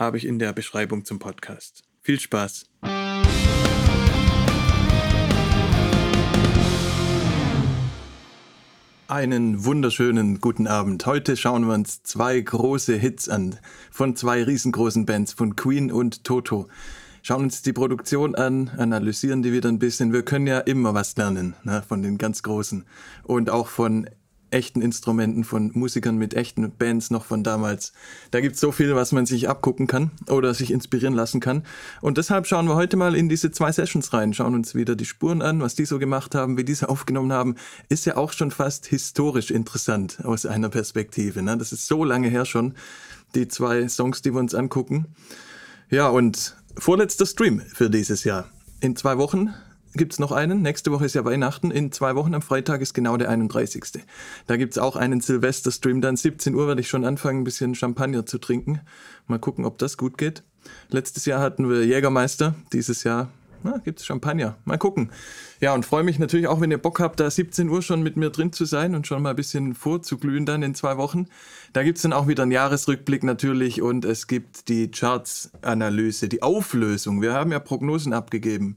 habe ich in der Beschreibung zum Podcast. Viel Spaß! Einen wunderschönen guten Abend. Heute schauen wir uns zwei große Hits an von zwei riesengroßen Bands, von Queen und Toto. Schauen uns die Produktion an, analysieren die wieder ein bisschen. Wir können ja immer was lernen ne, von den ganz Großen und auch von echten Instrumenten, von Musikern mit echten Bands noch von damals. Da gibt es so viel, was man sich abgucken kann oder sich inspirieren lassen kann. Und deshalb schauen wir heute mal in diese zwei Sessions rein, schauen uns wieder die Spuren an, was die so gemacht haben, wie die sie aufgenommen haben. Ist ja auch schon fast historisch interessant aus einer Perspektive. Ne? Das ist so lange her schon, die zwei Songs, die wir uns angucken. Ja, und vorletzter Stream für dieses Jahr. In zwei Wochen gibt es noch einen. Nächste Woche ist ja Weihnachten. In zwei Wochen am Freitag ist genau der 31. Da gibt es auch einen Silvester-Stream. Dann 17 Uhr werde ich schon anfangen, ein bisschen Champagner zu trinken. Mal gucken, ob das gut geht. Letztes Jahr hatten wir Jägermeister. Dieses Jahr gibt es Champagner. Mal gucken. Ja, und freue mich natürlich auch, wenn ihr Bock habt, da 17 Uhr schon mit mir drin zu sein und schon mal ein bisschen vorzuglühen dann in zwei Wochen. Da gibt es dann auch wieder einen Jahresrückblick natürlich und es gibt die Charts-Analyse, die Auflösung. Wir haben ja Prognosen abgegeben.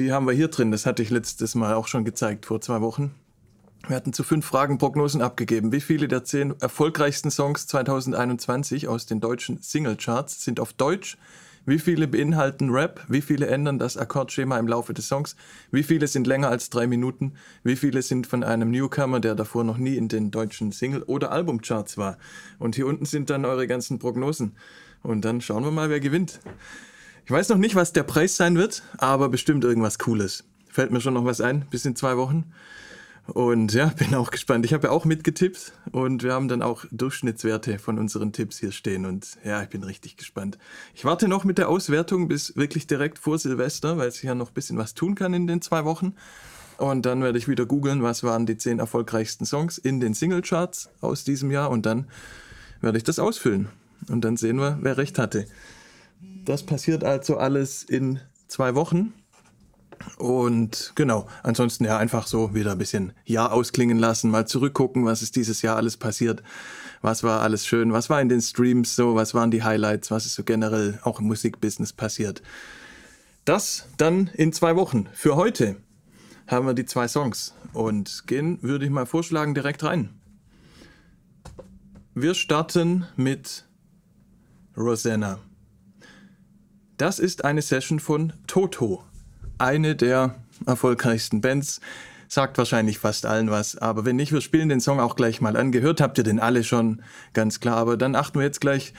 Die haben wir hier drin. Das hatte ich letztes Mal auch schon gezeigt, vor zwei Wochen. Wir hatten zu fünf Fragen Prognosen abgegeben. Wie viele der zehn erfolgreichsten Songs 2021 aus den deutschen Singlecharts sind auf Deutsch? Wie viele beinhalten Rap? Wie viele ändern das Akkordschema im Laufe des Songs? Wie viele sind länger als drei Minuten? Wie viele sind von einem Newcomer, der davor noch nie in den deutschen Single- oder Albumcharts war? Und hier unten sind dann eure ganzen Prognosen. Und dann schauen wir mal, wer gewinnt. Ich weiß noch nicht, was der Preis sein wird, aber bestimmt irgendwas Cooles. Fällt mir schon noch was ein, bis in zwei Wochen. Und ja, bin auch gespannt. Ich habe ja auch mitgetippt und wir haben dann auch Durchschnittswerte von unseren Tipps hier stehen. Und ja, ich bin richtig gespannt. Ich warte noch mit der Auswertung bis wirklich direkt vor Silvester, weil sich ja noch ein bisschen was tun kann in den zwei Wochen. Und dann werde ich wieder googeln, was waren die zehn erfolgreichsten Songs in den Singlecharts aus diesem Jahr. Und dann werde ich das ausfüllen. Und dann sehen wir, wer recht hatte. Das passiert also alles in zwei Wochen. Und genau, ansonsten ja einfach so wieder ein bisschen Jahr ausklingen lassen, mal zurückgucken, was ist dieses Jahr alles passiert, was war alles schön, was war in den Streams so, was waren die Highlights, was ist so generell auch im Musikbusiness passiert. Das dann in zwei Wochen. Für heute haben wir die zwei Songs und gehen, würde ich mal vorschlagen, direkt rein. Wir starten mit Rosanna. Das ist eine Session von Toto, eine der erfolgreichsten Bands. Sagt wahrscheinlich fast allen was, aber wenn nicht, wir spielen den Song auch gleich mal an. Gehört habt ihr den alle schon, ganz klar. Aber dann achten wir jetzt gleich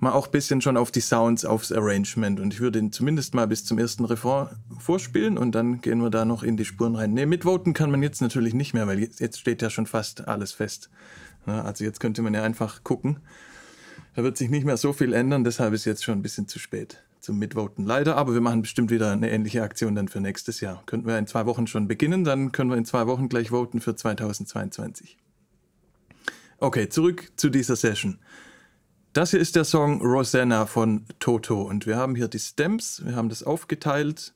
mal auch ein bisschen schon auf die Sounds, aufs Arrangement. Und ich würde ihn zumindest mal bis zum ersten Refrain vorspielen und dann gehen wir da noch in die Spuren rein. Ne, mitvoten kann man jetzt natürlich nicht mehr, weil jetzt steht ja schon fast alles fest. Also jetzt könnte man ja einfach gucken. Da wird sich nicht mehr so viel ändern, deshalb ist jetzt schon ein bisschen zu spät zum Mitvoten. Leider, aber wir machen bestimmt wieder eine ähnliche Aktion dann für nächstes Jahr. Könnten wir in zwei Wochen schon beginnen, dann können wir in zwei Wochen gleich voten für 2022. Okay, zurück zu dieser Session. Das hier ist der Song Rosanna von Toto und wir haben hier die Stems, wir haben das aufgeteilt,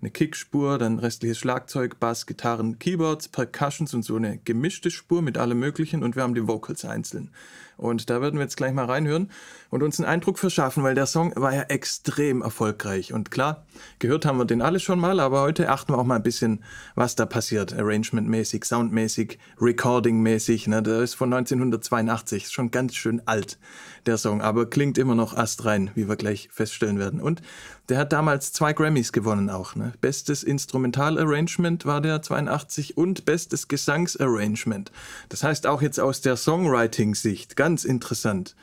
eine Kickspur, dann restliches Schlagzeug, Bass, Gitarren, Keyboards, Percussions und so eine gemischte Spur mit allem möglichen und wir haben die Vocals einzeln. Und da werden wir jetzt gleich mal reinhören und uns einen Eindruck verschaffen, weil der Song war ja extrem erfolgreich. Und klar, gehört haben wir den alle schon mal, aber heute achten wir auch mal ein bisschen, was da passiert. Arrangement-mäßig, Soundmäßig, Recording-mäßig. Ne? Der ist von 1982, ist schon ganz schön alt, der Song, aber klingt immer noch astrein, wie wir gleich feststellen werden. Und der hat damals zwei Grammys gewonnen auch. Ne? Bestes Instrumental-Arrangement war der 82 und bestes Gesangsarrangement. Das heißt auch jetzt aus der Songwriting-Sicht interessant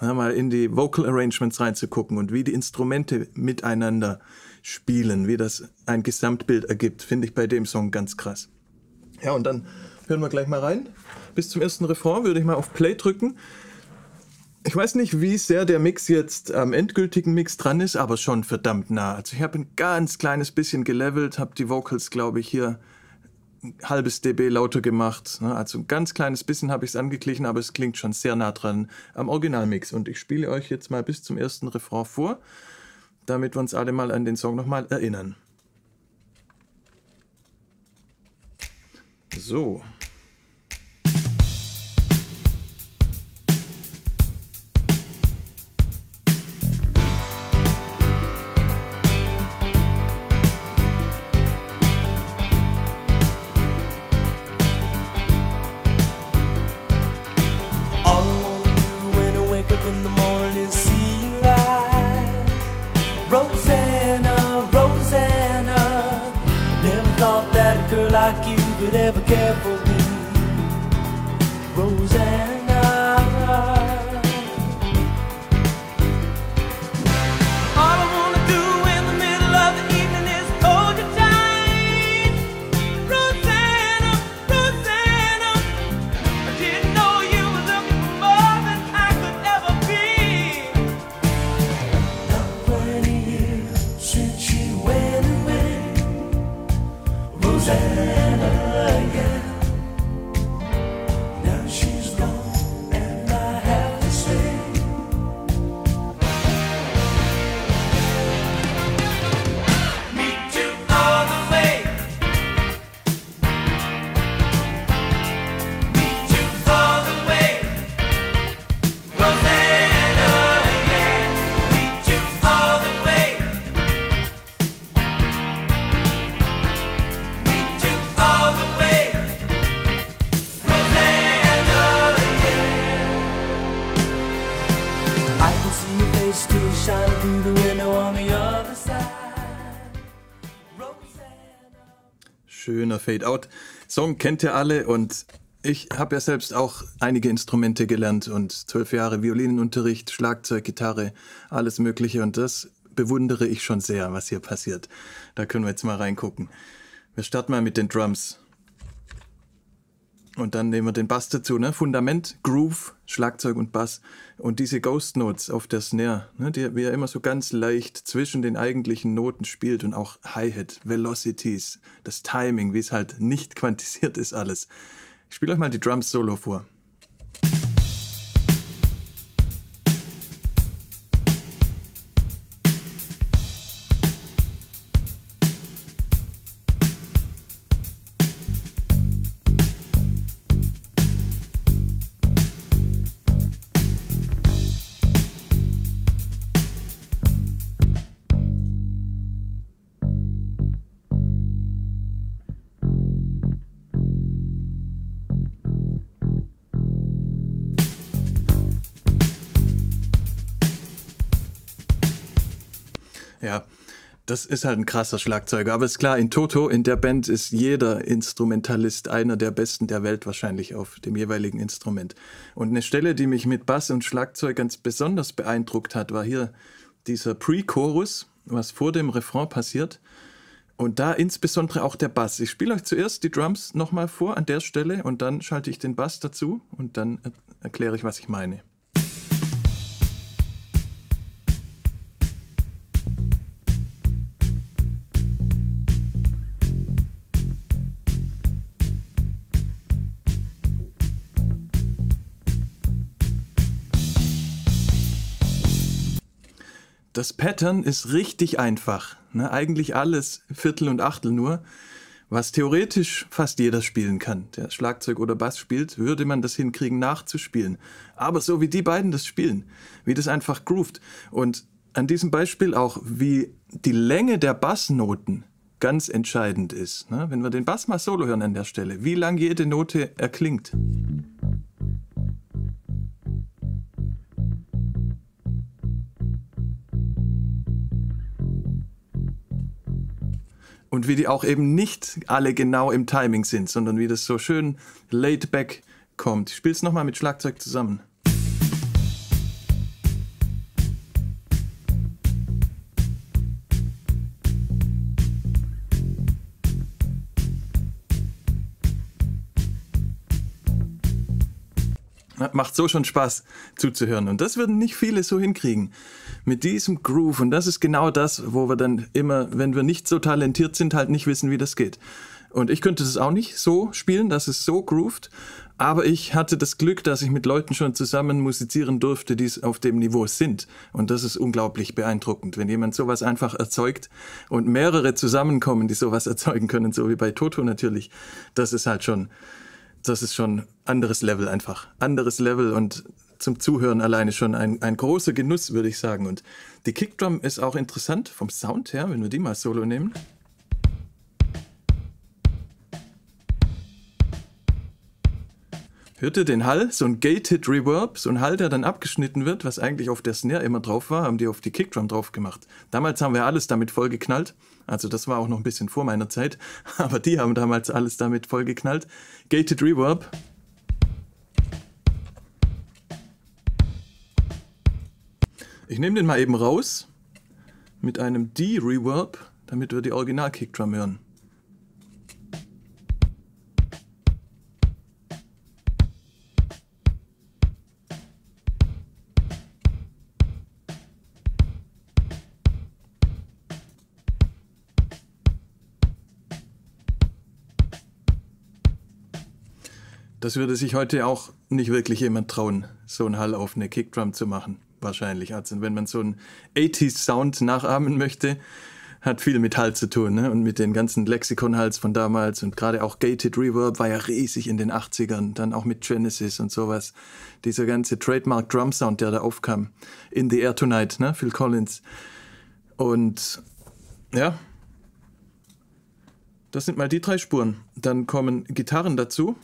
ja, mal in die Vocal Arrangements reinzugucken und wie die Instrumente miteinander spielen, wie das ein Gesamtbild ergibt, finde ich bei dem Song ganz krass. Ja, und dann hören wir gleich mal rein. Bis zum ersten Refrain würde ich mal auf Play drücken. Ich weiß nicht, wie sehr der Mix jetzt am endgültigen Mix dran ist, aber schon verdammt nah. Also ich habe ein ganz kleines bisschen gelevelt, habe die Vocals, glaube ich, hier halbes dB lauter gemacht. Ne? Also ein ganz kleines bisschen habe ich es angeglichen, aber es klingt schon sehr nah dran am Originalmix. Und ich spiele euch jetzt mal bis zum ersten Refrain vor, damit wir uns alle mal an den Song nochmal erinnern. So. Schöner Fade-Out. Song kennt ihr alle und ich habe ja selbst auch einige Instrumente gelernt und zwölf Jahre Violinenunterricht, Schlagzeug, Gitarre, alles Mögliche und das bewundere ich schon sehr, was hier passiert. Da können wir jetzt mal reingucken. Wir starten mal mit den Drums. Und dann nehmen wir den Bass dazu, ne? Fundament, Groove, Schlagzeug und Bass. Und diese Ghost Notes auf der Snare, ne? die, wie er immer so ganz leicht zwischen den eigentlichen Noten spielt und auch Hi-Hat, Velocities, das Timing, wie es halt nicht quantisiert ist alles. Ich spiele euch mal die Drums solo vor. Das ist halt ein krasser Schlagzeuger. Aber ist klar, in Toto, in der Band ist jeder Instrumentalist einer der besten der Welt wahrscheinlich auf dem jeweiligen Instrument. Und eine Stelle, die mich mit Bass und Schlagzeug ganz besonders beeindruckt hat, war hier dieser Pre-Chorus, was vor dem Refrain passiert. Und da insbesondere auch der Bass. Ich spiele euch zuerst die Drums nochmal vor an der Stelle und dann schalte ich den Bass dazu und dann erkläre ich, was ich meine. Das Pattern ist richtig einfach. Ne? Eigentlich alles Viertel und Achtel nur. Was theoretisch fast jeder spielen kann, der Schlagzeug oder Bass spielt, würde man das hinkriegen nachzuspielen. Aber so wie die beiden das spielen, wie das einfach groovt. Und an diesem Beispiel auch, wie die Länge der Bassnoten ganz entscheidend ist. Ne? Wenn wir den Bass mal solo hören an der Stelle, wie lang jede Note erklingt. Und wie die auch eben nicht alle genau im Timing sind, sondern wie das so schön laid back kommt. Ich spiele es nochmal mit Schlagzeug zusammen. Macht so schon Spaß zuzuhören. Und das würden nicht viele so hinkriegen. Mit diesem Groove. Und das ist genau das, wo wir dann immer, wenn wir nicht so talentiert sind, halt nicht wissen, wie das geht. Und ich könnte das auch nicht so spielen, dass es so groovt. Aber ich hatte das Glück, dass ich mit Leuten schon zusammen musizieren durfte, die auf dem Niveau sind. Und das ist unglaublich beeindruckend, wenn jemand sowas einfach erzeugt und mehrere zusammenkommen, die sowas erzeugen können, so wie bei Toto natürlich. Das ist halt schon, das ist schon anderes Level einfach. Anderes Level und zum Zuhören alleine schon ein, ein großer Genuss, würde ich sagen. Und die Kickdrum ist auch interessant vom Sound her, wenn wir die mal solo nehmen. Hört ihr den Hall? So ein Gated Reverb, so ein Hall, der dann abgeschnitten wird, was eigentlich auf der Snare immer drauf war, haben die auf die Kickdrum drauf gemacht. Damals haben wir alles damit vollgeknallt. Also das war auch noch ein bisschen vor meiner Zeit, aber die haben damals alles damit vollgeknallt. Gated Reverb. Ich nehme den mal eben raus mit einem D-Reverb, damit wir die Original-Kickdrum hören. Das würde sich heute auch nicht wirklich jemand trauen, so einen Hall auf eine Kickdrum zu machen, wahrscheinlich. Also wenn man so einen 80s Sound nachahmen möchte, hat viel mit Hall zu tun ne? und mit den ganzen Lexikon-Hals von damals und gerade auch Gated Reverb war ja riesig in den 80ern, dann auch mit Genesis und sowas. Dieser ganze Trademark Drum Sound, der da aufkam. In the Air Tonight, ne? Phil Collins. Und ja, das sind mal die drei Spuren. Dann kommen Gitarren dazu.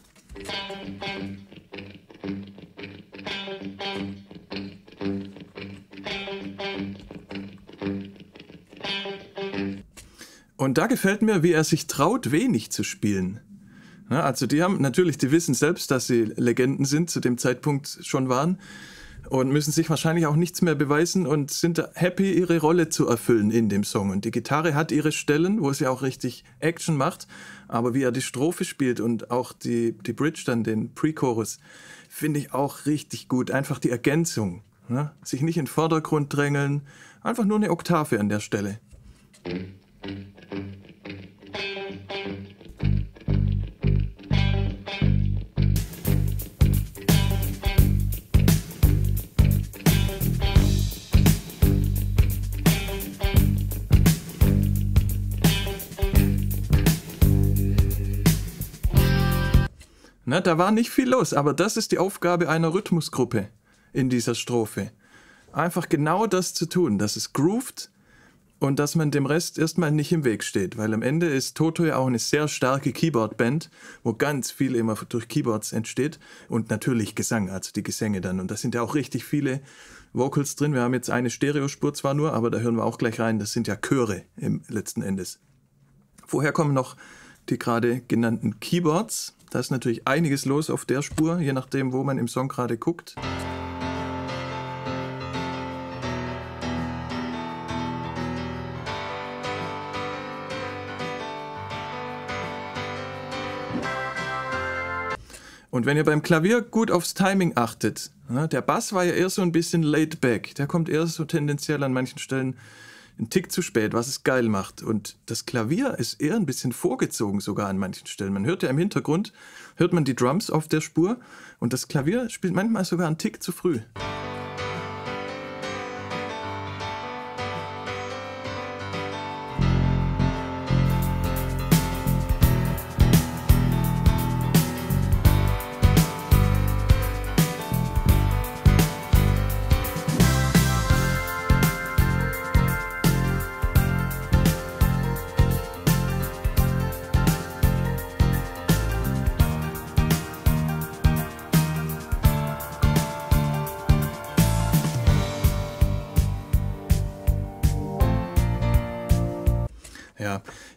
Und da gefällt mir, wie er sich traut, wenig zu spielen. Also die haben natürlich, die wissen selbst, dass sie Legenden sind, zu dem Zeitpunkt schon waren und müssen sich wahrscheinlich auch nichts mehr beweisen und sind happy, ihre Rolle zu erfüllen in dem Song. Und die Gitarre hat ihre Stellen, wo sie auch richtig Action macht, aber wie er die Strophe spielt und auch die, die Bridge dann, den Pre-Chorus, finde ich auch richtig gut. Einfach die Ergänzung. Ne? Sich nicht in den Vordergrund drängeln, einfach nur eine Oktave an der Stelle. Na, da war nicht viel los, aber das ist die Aufgabe einer Rhythmusgruppe in dieser Strophe. Einfach genau das zu tun, dass es groovt und dass man dem Rest erstmal nicht im Weg steht, weil am Ende ist Toto ja auch eine sehr starke Keyboard-Band, wo ganz viel immer durch Keyboards entsteht und natürlich Gesang, also die Gesänge dann. Und da sind ja auch richtig viele Vocals drin. Wir haben jetzt eine Stereospur zwar nur, aber da hören wir auch gleich rein. Das sind ja Chöre im letzten Endes. Woher kommen noch die gerade genannten Keyboards? Da ist natürlich einiges los auf der Spur, je nachdem, wo man im Song gerade guckt. Und wenn ihr beim Klavier gut aufs Timing achtet, der Bass war ja eher so ein bisschen laid back, der kommt eher so tendenziell an manchen Stellen ein Tick zu spät, was es geil macht. Und das Klavier ist eher ein bisschen vorgezogen sogar an manchen Stellen. Man hört ja im Hintergrund, hört man die Drums auf der Spur und das Klavier spielt manchmal sogar einen Tick zu früh.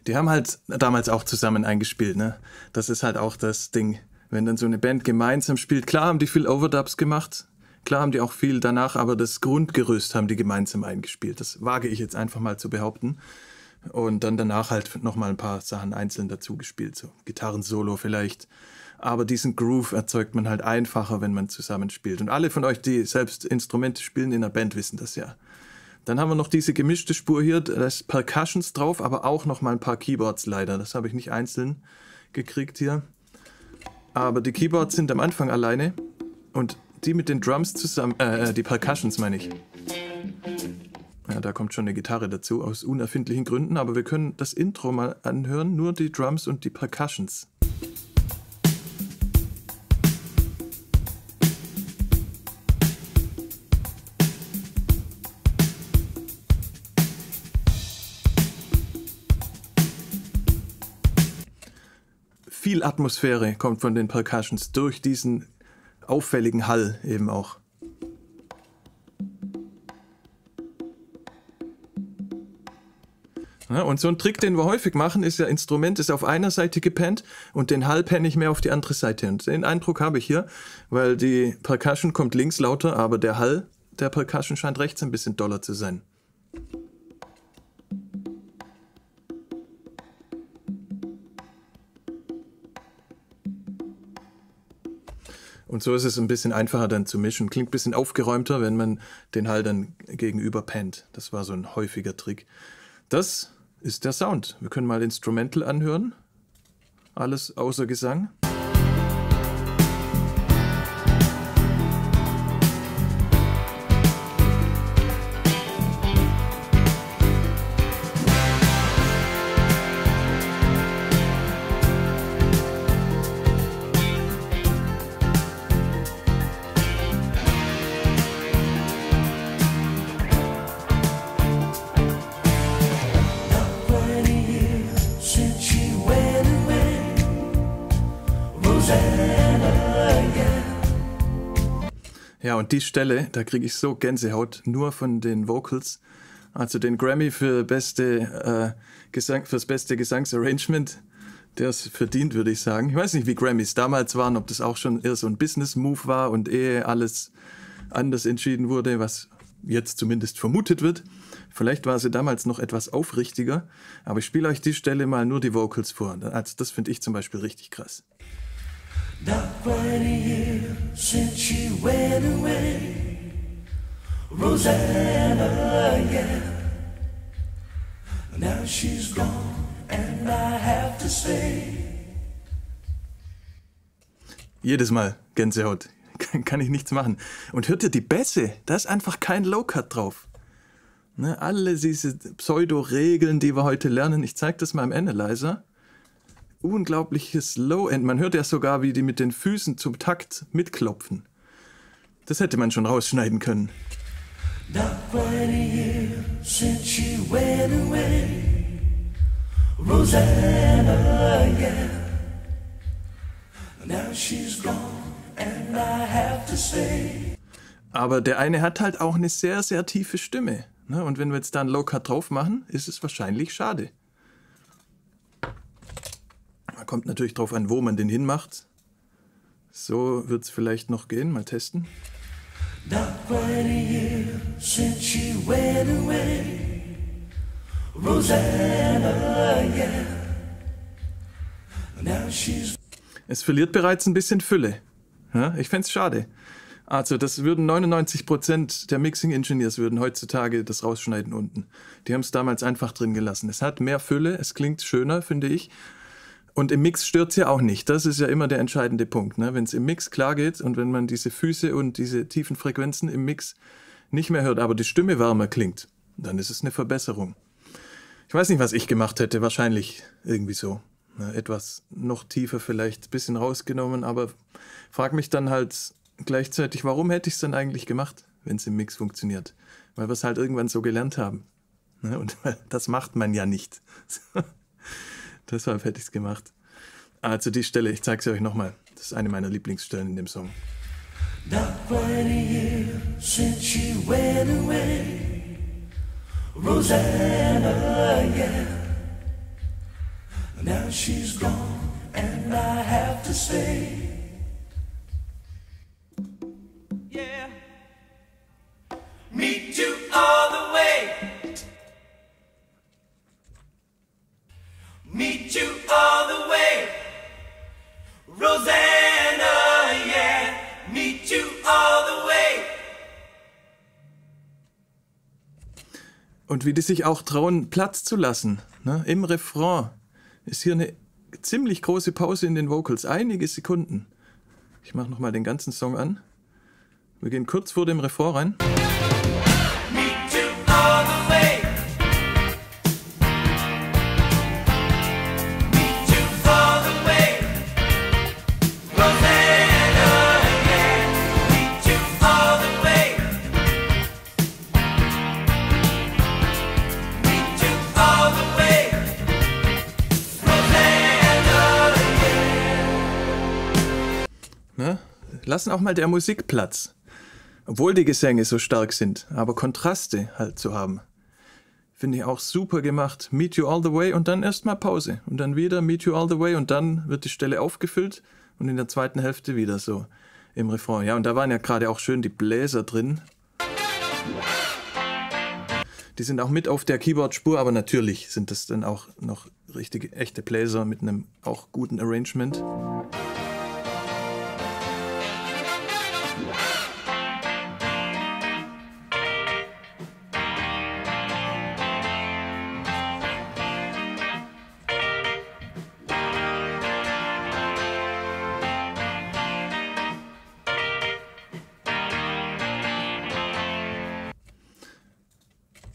Die haben halt damals auch zusammen eingespielt, ne? Das ist halt auch das Ding. Wenn dann so eine Band gemeinsam spielt, klar haben die viel Overdubs gemacht, klar haben die auch viel danach, aber das Grundgerüst haben die gemeinsam eingespielt. Das wage ich jetzt einfach mal zu behaupten. Und dann danach halt nochmal ein paar Sachen einzeln dazu gespielt, so Gitarren-Solo vielleicht. aber diesen Groove erzeugt man halt einfacher, wenn man zusammenspielt. Und alle von euch, die selbst Instrumente spielen in der Band, wissen das ja. Dann haben wir noch diese gemischte Spur hier, da ist Percussions drauf, aber auch noch mal ein paar Keyboards leider. Das habe ich nicht einzeln gekriegt hier. Aber die Keyboards sind am Anfang alleine und die mit den Drums zusammen, äh, äh, die Percussions meine ich. Ja, da kommt schon eine Gitarre dazu, aus unerfindlichen Gründen, aber wir können das Intro mal anhören, nur die Drums und die Percussions. Viel Atmosphäre kommt von den Percussions durch diesen auffälligen Hall eben auch. Ja, und so ein Trick, den wir häufig machen, ist ja, Instrument ist auf einer Seite gepennt und den Hall penne ich mehr auf die andere Seite. Und den Eindruck habe ich hier, weil die Percussion kommt links lauter, aber der Hall der Percussion scheint rechts ein bisschen doller zu sein. Und so ist es ein bisschen einfacher dann zu mischen. Klingt ein bisschen aufgeräumter, wenn man den Hall dann gegenüber pennt. Das war so ein häufiger Trick. Das ist der Sound. Wir können mal Instrumental anhören. Alles außer Gesang. Die Stelle, da kriege ich so Gänsehaut, nur von den Vocals. Also den Grammy für beste, äh, Gesang, fürs beste Gesangsarrangement, der es verdient, würde ich sagen. Ich weiß nicht, wie Grammys damals waren, ob das auch schon eher so ein Business-Move war und ehe alles anders entschieden wurde, was jetzt zumindest vermutet wird. Vielleicht war sie damals noch etwas aufrichtiger, aber ich spiele euch die Stelle mal nur die Vocals vor. Also das finde ich zum Beispiel richtig krass. Not quite a year since she went away. Rosanna, yeah. Now she's gone and I have to say. Jedes Mal Gänsehaut. Kann ich nichts machen. Und hört ihr die Bässe? Da ist einfach kein Low-Cut drauf. Ne, alle diese Pseudo-Regeln, die wir heute lernen, ich zeige das mal im Analyzer unglaubliches Low-End. Man hört ja sogar, wie die mit den Füßen zum Takt mitklopfen. Das hätte man schon rausschneiden können. Rosanna, yeah. Now she's gone and I have to say. Aber der eine hat halt auch eine sehr, sehr tiefe Stimme. Ne? Und wenn wir jetzt da einen Low-Cut drauf machen, ist es wahrscheinlich schade. Kommt natürlich drauf an, wo man den hinmacht. So wird es vielleicht noch gehen. Mal testen. Not quite a year since she went away. Rosanna, yeah. Now she's es verliert bereits ein bisschen Fülle. Ja, ich fände es schade. Also das würden 99% der Mixing Engineers würden heutzutage das rausschneiden unten. Die haben es damals einfach drin gelassen. Es hat mehr Fülle, es klingt schöner, finde ich. Und im Mix es ja auch nicht. Das ist ja immer der entscheidende Punkt. Ne? Wenn es im Mix klar geht und wenn man diese Füße und diese tiefen Frequenzen im Mix nicht mehr hört, aber die Stimme wärmer klingt, dann ist es eine Verbesserung. Ich weiß nicht, was ich gemacht hätte. Wahrscheinlich irgendwie so. Ne? Etwas noch tiefer vielleicht, bisschen rausgenommen, aber frag mich dann halt gleichzeitig, warum hätte ich es dann eigentlich gemacht, wenn es im Mix funktioniert? Weil wir es halt irgendwann so gelernt haben. Ne? Und das macht man ja nicht. Deshalb hätte ich es gemacht. Also die Stelle, ich zeige sie euch nochmal. Das ist eine meiner Lieblingsstellen in dem Song. Not quite a year since she went away. Rosanna, yeah. Now she's gone, and I have to say. Yeah. Und wie die sich auch trauen, Platz zu lassen. Ne? Im Refrain ist hier eine ziemlich große Pause in den Vocals, einige Sekunden. Ich mache nochmal den ganzen Song an. Wir gehen kurz vor dem Refrain rein. Lassen auch mal der Musik Platz. Obwohl die Gesänge so stark sind, aber Kontraste halt zu haben. Finde ich auch super gemacht. Meet You All the Way und dann erstmal Pause. Und dann wieder Meet You All the Way und dann wird die Stelle aufgefüllt und in der zweiten Hälfte wieder so im Refrain. Ja, und da waren ja gerade auch schön die Bläser drin. Die sind auch mit auf der Keyboard-Spur, aber natürlich sind das dann auch noch richtige, echte Bläser mit einem auch guten Arrangement.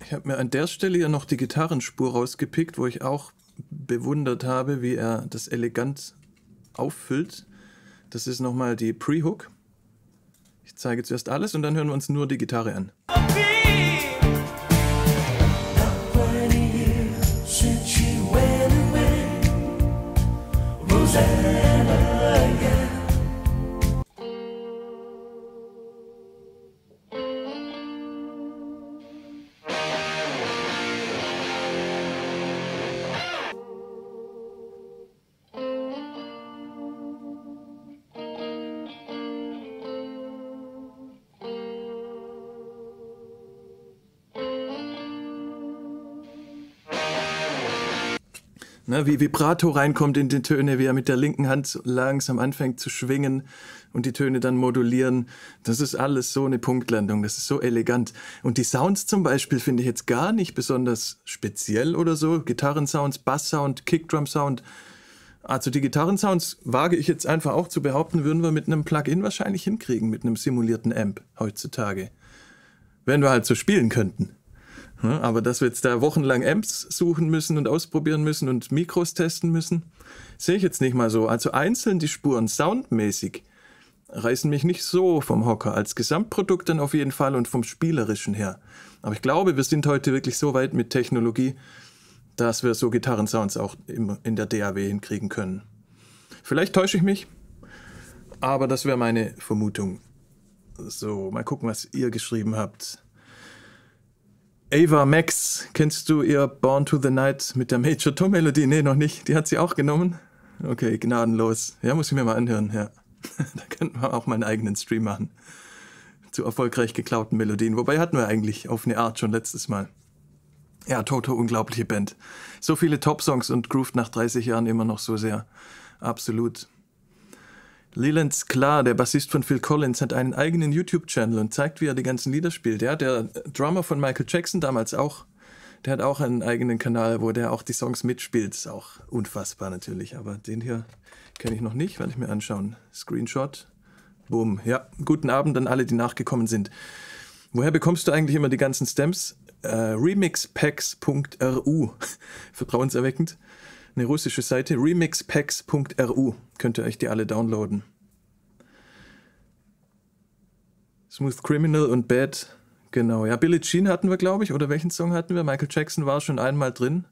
Ich habe mir an der Stelle ja noch die Gitarrenspur rausgepickt, wo ich auch bewundert habe, wie er das elegant auffüllt. Das ist nochmal die Pre-Hook. Ich zeige zuerst alles und dann hören wir uns nur die Gitarre an. Wie Vibrato reinkommt in die Töne, wie er mit der linken Hand langsam anfängt zu schwingen und die Töne dann modulieren. Das ist alles so eine Punktlandung, das ist so elegant. Und die Sounds zum Beispiel finde ich jetzt gar nicht besonders speziell oder so. Gitarrensounds, Basssound, Kickdrum-Sound. Also die Gitarrensounds wage ich jetzt einfach auch zu behaupten, würden wir mit einem Plugin wahrscheinlich hinkriegen, mit einem simulierten Amp heutzutage. Wenn wir halt so spielen könnten. Aber dass wir jetzt da wochenlang Amps suchen müssen und ausprobieren müssen und Mikros testen müssen, sehe ich jetzt nicht mal so. Also einzeln die Spuren soundmäßig reißen mich nicht so vom Hocker. Als Gesamtprodukt dann auf jeden Fall und vom Spielerischen her. Aber ich glaube, wir sind heute wirklich so weit mit Technologie, dass wir so Gitarrensounds auch in der DAW hinkriegen können. Vielleicht täusche ich mich, aber das wäre meine Vermutung. So, mal gucken, was ihr geschrieben habt. Ava Max, kennst du ihr Born to the Night mit der Major Tom Melodie? Nee, noch nicht. Die hat sie auch genommen. Okay, gnadenlos. Ja, muss ich mir mal anhören, ja. da könnten wir auch mal einen eigenen Stream machen. Zu erfolgreich geklauten Melodien. Wobei hatten wir eigentlich auf eine Art schon letztes Mal. Ja, Toto, unglaubliche Band. So viele Top-Songs und grooved nach 30 Jahren immer noch so sehr. Absolut. Leland Sklar, der Bassist von Phil Collins, hat einen eigenen YouTube-Channel und zeigt, wie er die ganzen Lieder spielt. Ja, der Drummer von Michael Jackson damals auch, der hat auch einen eigenen Kanal, wo der auch die Songs mitspielt. Ist auch unfassbar natürlich, aber den hier kenne ich noch nicht, werde ich mir anschauen. Screenshot. Boom. Ja, guten Abend an alle, die nachgekommen sind. Woher bekommst du eigentlich immer die ganzen Stems? Äh, remixpacks.ru. Vertrauenserweckend eine russische Seite, remixpacks.ru. Könnt ihr euch die alle downloaden. Smooth Criminal und Bad, genau. Ja, Billie Jean hatten wir, glaube ich, oder welchen Song hatten wir? Michael Jackson war schon einmal drin,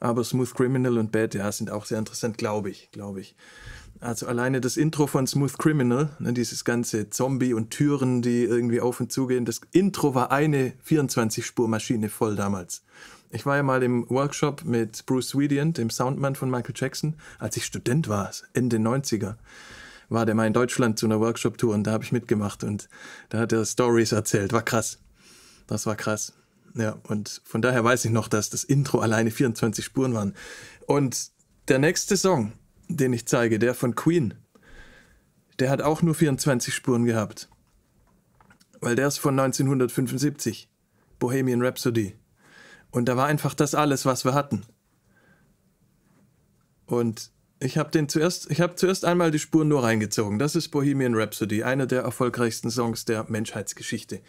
aber Smooth Criminal und Bad, ja, sind auch sehr interessant, glaube ich, glaube ich. Also alleine das Intro von Smooth Criminal, ne, dieses ganze Zombie und Türen, die irgendwie auf und zugehen, das Intro war eine 24-Spur-Maschine voll damals. Ich war ja mal im Workshop mit Bruce Wedient, dem Soundman von Michael Jackson, als ich Student war, Ende 90er. War der mal in Deutschland zu einer Workshop-Tour und da habe ich mitgemacht und da hat er Stories erzählt. War krass. Das war krass. Ja, und von daher weiß ich noch, dass das Intro alleine 24 Spuren waren. Und der nächste Song, den ich zeige, der von Queen, der hat auch nur 24 Spuren gehabt. Weil der ist von 1975. Bohemian Rhapsody. Und da war einfach das alles, was wir hatten. Und ich habe den zuerst, ich habe zuerst einmal die Spuren nur reingezogen. Das ist Bohemian Rhapsody, einer der erfolgreichsten Songs der Menschheitsgeschichte.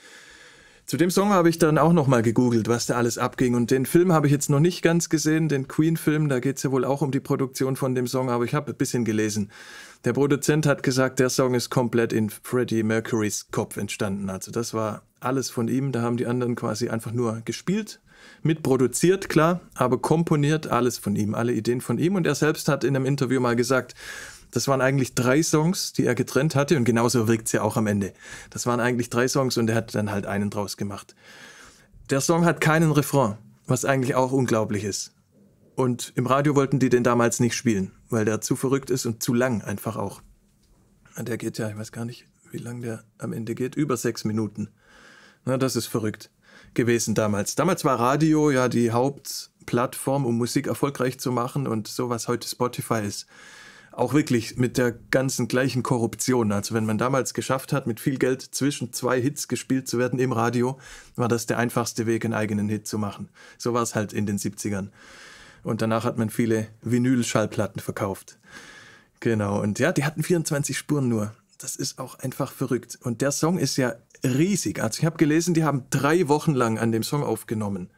Zu dem Song habe ich dann auch nochmal gegoogelt, was da alles abging. Und den Film habe ich jetzt noch nicht ganz gesehen, den Queen-Film. Da geht es ja wohl auch um die Produktion von dem Song, aber ich habe ein bisschen gelesen. Der Produzent hat gesagt, der Song ist komplett in Freddie Mercurys Kopf entstanden. Also das war alles von ihm. Da haben die anderen quasi einfach nur gespielt, mitproduziert, klar, aber komponiert alles von ihm, alle Ideen von ihm. Und er selbst hat in einem Interview mal gesagt, das waren eigentlich drei Songs, die er getrennt hatte und genauso wirkt es ja auch am Ende. Das waren eigentlich drei Songs und er hat dann halt einen draus gemacht. Der Song hat keinen Refrain, was eigentlich auch unglaublich ist. Und im Radio wollten die den damals nicht spielen, weil der zu verrückt ist und zu lang einfach auch. Der geht ja, ich weiß gar nicht, wie lang der am Ende geht, über sechs Minuten. Na, das ist verrückt gewesen damals. Damals war Radio ja die Hauptplattform, um Musik erfolgreich zu machen und so was heute Spotify ist auch wirklich mit der ganzen gleichen Korruption. Also wenn man damals geschafft hat, mit viel Geld zwischen zwei Hits gespielt zu werden im Radio, war das der einfachste Weg, einen eigenen Hit zu machen. So war es halt in den 70ern. Und danach hat man viele Vinyl-Schallplatten verkauft. Genau. Und ja, die hatten 24 Spuren nur. Das ist auch einfach verrückt. Und der Song ist ja riesig. Also ich habe gelesen, die haben drei Wochen lang an dem Song aufgenommen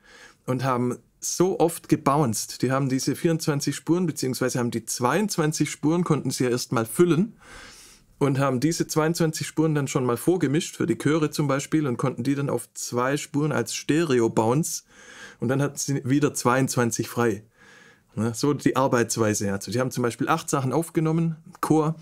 und haben so oft gebounced. Die haben diese 24 Spuren, beziehungsweise haben die 22 Spuren, konnten sie ja erst mal füllen und haben diese 22 Spuren dann schon mal vorgemischt, für die Chöre zum Beispiel, und konnten die dann auf zwei Spuren als Stereo-Bounce und dann hatten sie wieder 22 frei. Ne, so die Arbeitsweise. Also die haben zum Beispiel acht Sachen aufgenommen, Chor,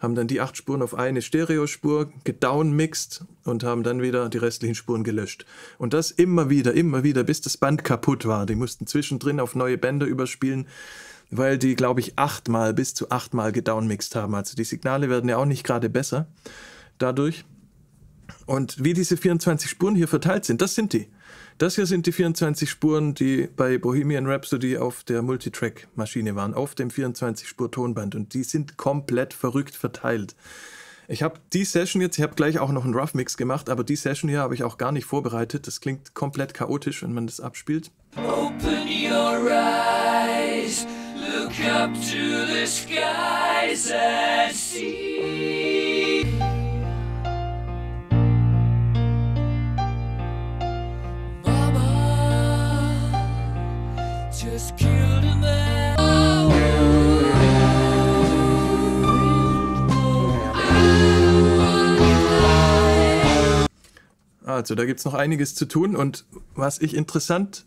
haben dann die acht Spuren auf eine Stereospur gedownmixed und haben dann wieder die restlichen Spuren gelöscht. Und das immer wieder, immer wieder, bis das Band kaputt war. Die mussten zwischendrin auf neue Bänder überspielen, weil die, glaube ich, achtmal bis zu achtmal gedownmixed haben. Also die Signale werden ja auch nicht gerade besser dadurch. Und wie diese 24 Spuren hier verteilt sind, das sind die. Das hier sind die 24 Spuren, die bei Bohemian Rhapsody auf der Multitrack-Maschine waren, auf dem 24-Spur-Tonband. Und die sind komplett verrückt verteilt. Ich habe die Session jetzt, ich habe gleich auch noch einen Rough Mix gemacht, aber die Session hier habe ich auch gar nicht vorbereitet. Das klingt komplett chaotisch, wenn man das abspielt. Open your eyes, look up to the skies and see. Also da gibt es noch einiges zu tun und was ich interessant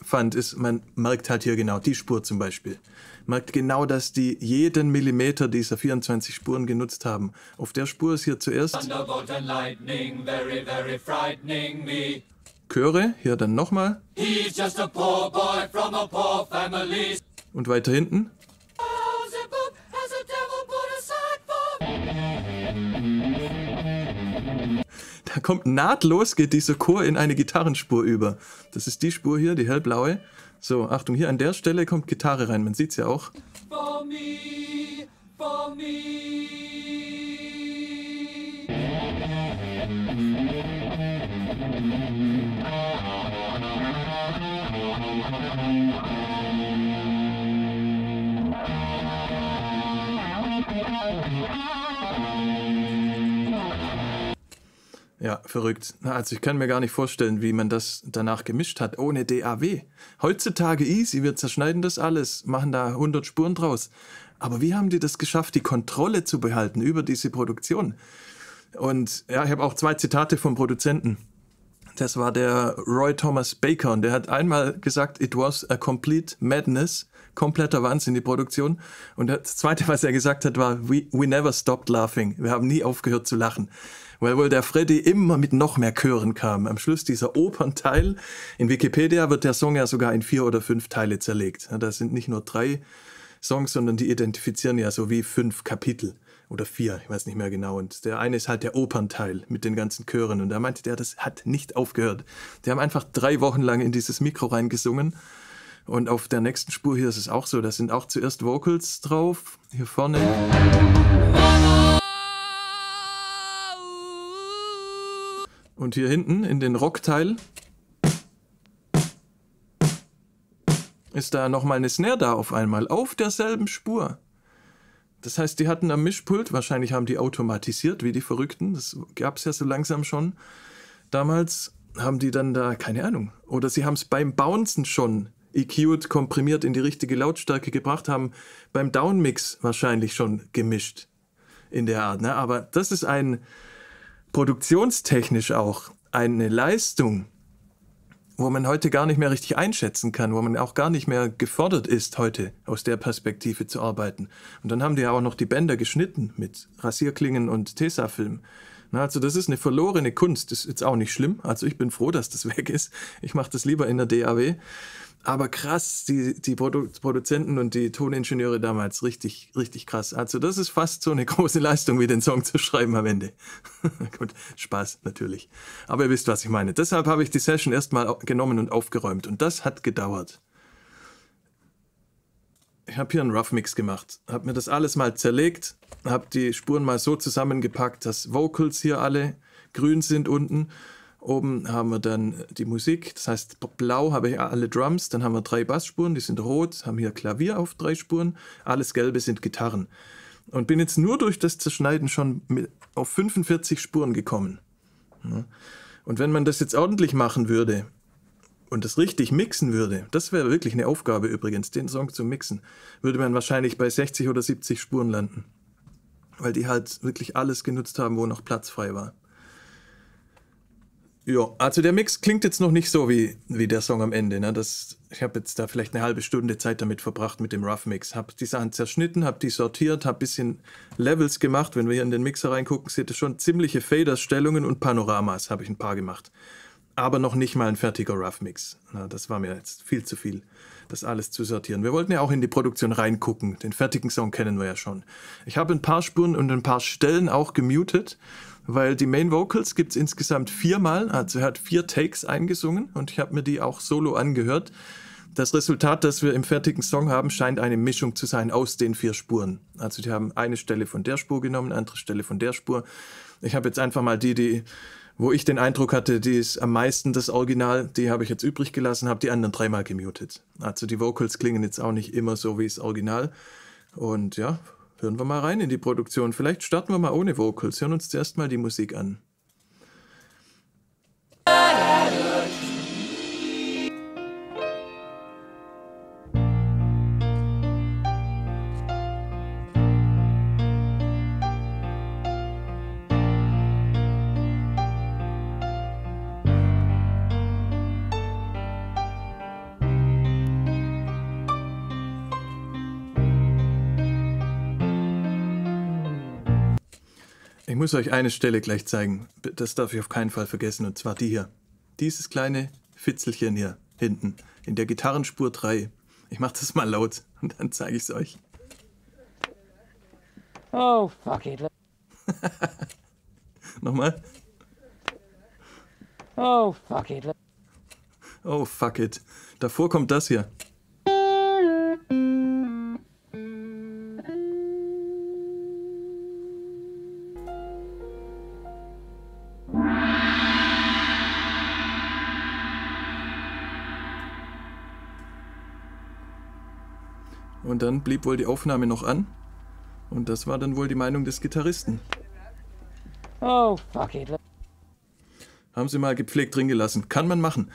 fand, ist, man merkt halt hier genau die Spur zum Beispiel. Merkt genau, dass die jeden Millimeter dieser 24 Spuren genutzt haben. Auf der Spur ist hier zuerst very, very Chöre, hier dann nochmal. Und weiter hinten. Da kommt nahtlos, geht dieser Chor in eine Gitarrenspur über. Das ist die Spur hier, die hellblaue. So, Achtung, hier an der Stelle kommt Gitarre rein, man sieht es ja auch. For me, for me. Ja, verrückt. Also ich kann mir gar nicht vorstellen, wie man das danach gemischt hat, ohne DAW. Heutzutage easy, wir zerschneiden das alles, machen da 100 Spuren draus. Aber wie haben die das geschafft, die Kontrolle zu behalten über diese Produktion? Und ja, ich habe auch zwei Zitate vom Produzenten. Das war der Roy Thomas Baker und der hat einmal gesagt, it was a complete madness, kompletter Wahnsinn die Produktion. Und das zweite, was er gesagt hat, war, we, we never stopped laughing. Wir haben nie aufgehört zu lachen weil wohl der Freddy immer mit noch mehr Chören kam. Am Schluss dieser Opernteil. In Wikipedia wird der Song ja sogar in vier oder fünf Teile zerlegt. Das sind nicht nur drei Songs, sondern die identifizieren ja so wie fünf Kapitel oder vier, ich weiß nicht mehr genau. Und der eine ist halt der Opernteil mit den ganzen Chören. Und da meinte der, das hat nicht aufgehört. Die haben einfach drei Wochen lang in dieses Mikro reingesungen. Und auf der nächsten Spur hier ist es auch so. Da sind auch zuerst Vocals drauf. Hier vorne. Und hier hinten in den Rockteil. ist da nochmal eine Snare da auf einmal, auf derselben Spur. Das heißt, die hatten am Mischpult, wahrscheinlich haben die automatisiert, wie die Verrückten, das gab es ja so langsam schon. Damals haben die dann da, keine Ahnung, oder sie haben es beim Bouncen schon EQ'd, komprimiert in die richtige Lautstärke gebracht, haben beim Downmix wahrscheinlich schon gemischt in der Art. Ne? Aber das ist ein produktionstechnisch auch eine Leistung, wo man heute gar nicht mehr richtig einschätzen kann, wo man auch gar nicht mehr gefordert ist, heute aus der Perspektive zu arbeiten. Und dann haben die ja auch noch die Bänder geschnitten mit Rasierklingen und Tesafilm. Also das ist eine verlorene Kunst, das ist jetzt auch nicht schlimm. Also ich bin froh, dass das weg ist. Ich mache das lieber in der DAW. Aber krass, die, die Produ Produzenten und die Toningenieure damals, richtig, richtig krass. Also das ist fast so eine große Leistung, wie den Song zu schreiben am Ende. Gut, Spaß natürlich. Aber ihr wisst, was ich meine. Deshalb habe ich die Session erstmal genommen und aufgeräumt. Und das hat gedauert. Ich habe hier einen Rough Mix gemacht, habe mir das alles mal zerlegt, habe die Spuren mal so zusammengepackt, dass Vocals hier alle grün sind unten Oben haben wir dann die Musik, das heißt blau habe ich alle Drums, dann haben wir drei Bassspuren, die sind rot, haben hier Klavier auf drei Spuren, alles gelbe sind Gitarren. Und bin jetzt nur durch das Zerschneiden schon auf 45 Spuren gekommen. Und wenn man das jetzt ordentlich machen würde und das richtig mixen würde, das wäre wirklich eine Aufgabe übrigens, den Song zu mixen, würde man wahrscheinlich bei 60 oder 70 Spuren landen. Weil die halt wirklich alles genutzt haben, wo noch Platz frei war. Ja, also der Mix klingt jetzt noch nicht so wie, wie der Song am Ende. Ne? Das, ich habe jetzt da vielleicht eine halbe Stunde Zeit damit verbracht mit dem Rough Mix. Habe die Sachen zerschnitten, habe die sortiert, habe ein bisschen Levels gemacht. Wenn wir hier in den Mixer reingucken, seht ihr schon ziemliche Faderstellungen und Panoramas habe ich ein paar gemacht. Aber noch nicht mal ein fertiger Rough Mix. Na, das war mir jetzt viel zu viel, das alles zu sortieren. Wir wollten ja auch in die Produktion reingucken. Den fertigen Song kennen wir ja schon. Ich habe ein paar Spuren und ein paar Stellen auch gemutet weil die Main Vocals gibt es insgesamt viermal, also er hat vier Takes eingesungen und ich habe mir die auch solo angehört. Das Resultat, das wir im fertigen Song haben, scheint eine Mischung zu sein aus den vier Spuren. Also die haben eine Stelle von der Spur genommen, andere Stelle von der Spur. Ich habe jetzt einfach mal die, die, wo ich den Eindruck hatte, die ist am meisten das Original, die habe ich jetzt übrig gelassen, habe die anderen dreimal gemutet. Also die Vocals klingen jetzt auch nicht immer so wie das Original. Und ja, Hören wir mal rein in die Produktion. Vielleicht starten wir mal ohne Vocals. Hören uns zuerst mal die Musik an. Muss euch eine Stelle gleich zeigen. Das darf ich auf keinen Fall vergessen, und zwar die hier. Dieses kleine Fitzelchen hier hinten in der Gitarrenspur 3. Ich mach das mal laut und dann zeige ich es euch. Oh, fuck it. Nochmal. Oh, fuck it. Oh, fuck it. Davor kommt das hier. Und dann blieb wohl die Aufnahme noch an. Und das war dann wohl die Meinung des Gitarristen. Oh, fuck it. Haben sie mal gepflegt drin gelassen. Kann man machen.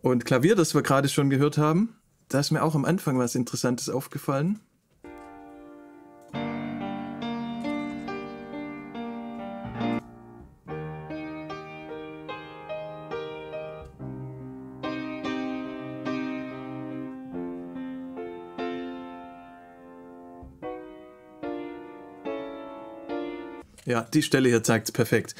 Und Klavier, das wir gerade schon gehört haben, da ist mir auch am Anfang was Interessantes aufgefallen. Ja, die Stelle hier zeigt es perfekt.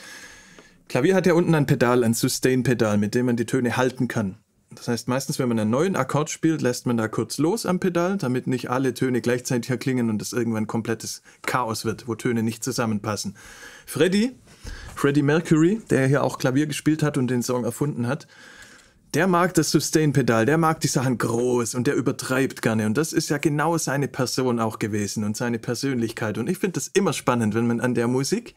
Klavier hat ja unten ein Pedal, ein Sustain-Pedal, mit dem man die Töne halten kann. Das heißt, meistens, wenn man einen neuen Akkord spielt, lässt man da kurz los am Pedal, damit nicht alle Töne gleichzeitig erklingen und es irgendwann komplettes Chaos wird, wo Töne nicht zusammenpassen. Freddy, Freddie Mercury, der hier auch Klavier gespielt hat und den Song erfunden hat, der mag das Sustain-Pedal, der mag die Sachen groß und der übertreibt gerne. Und das ist ja genau seine Person auch gewesen und seine Persönlichkeit. Und ich finde das immer spannend, wenn man an der Musik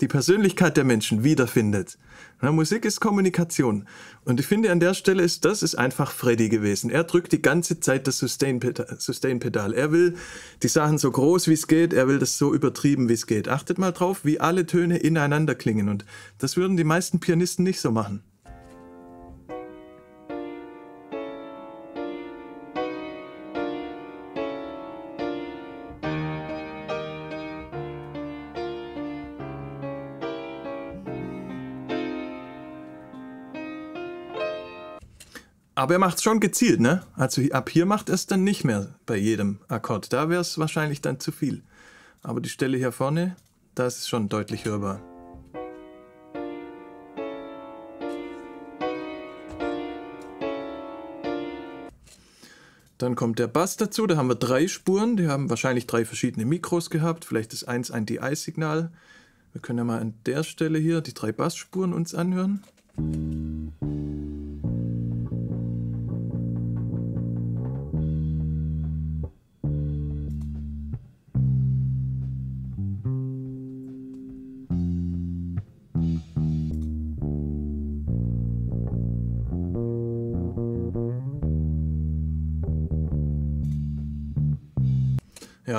die Persönlichkeit der Menschen wiederfindet. Na, Musik ist Kommunikation. Und ich finde, an der Stelle ist das ist einfach Freddy gewesen. Er drückt die ganze Zeit das Sustain-Pedal. Sustain er will die Sachen so groß wie es geht, er will das so übertrieben wie es geht. Achtet mal drauf, wie alle Töne ineinander klingen. Und das würden die meisten Pianisten nicht so machen. Aber er macht es schon gezielt, ne? Also ab hier macht er es dann nicht mehr bei jedem Akkord. Da wäre es wahrscheinlich dann zu viel. Aber die Stelle hier vorne, da ist es schon deutlich hörbar. Dann kommt der Bass dazu, da haben wir drei Spuren, die haben wahrscheinlich drei verschiedene Mikros gehabt, vielleicht ist eins ein DI-Signal. Wir können ja mal an der Stelle hier die drei Bassspuren uns anhören.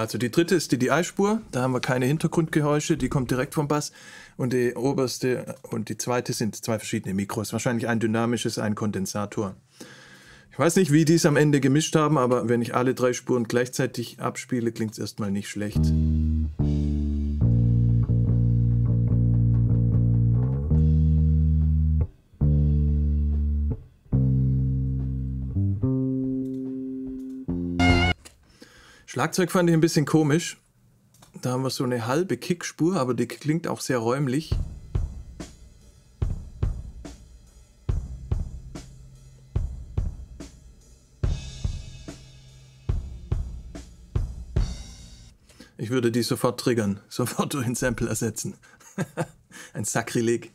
Also die dritte ist die DI-Spur. Da haben wir keine Hintergrundgeräusche, die kommt direkt vom Bass. Und die oberste und die zweite sind zwei verschiedene Mikros. Wahrscheinlich ein dynamisches, ein Kondensator. Ich weiß nicht, wie die es am Ende gemischt haben, aber wenn ich alle drei Spuren gleichzeitig abspiele, klingt es erstmal nicht schlecht. Schlagzeug fand ich ein bisschen komisch. Da haben wir so eine halbe Kickspur, aber die klingt auch sehr räumlich. Ich würde die sofort triggern, sofort durch ein Sample ersetzen. ein Sakrileg.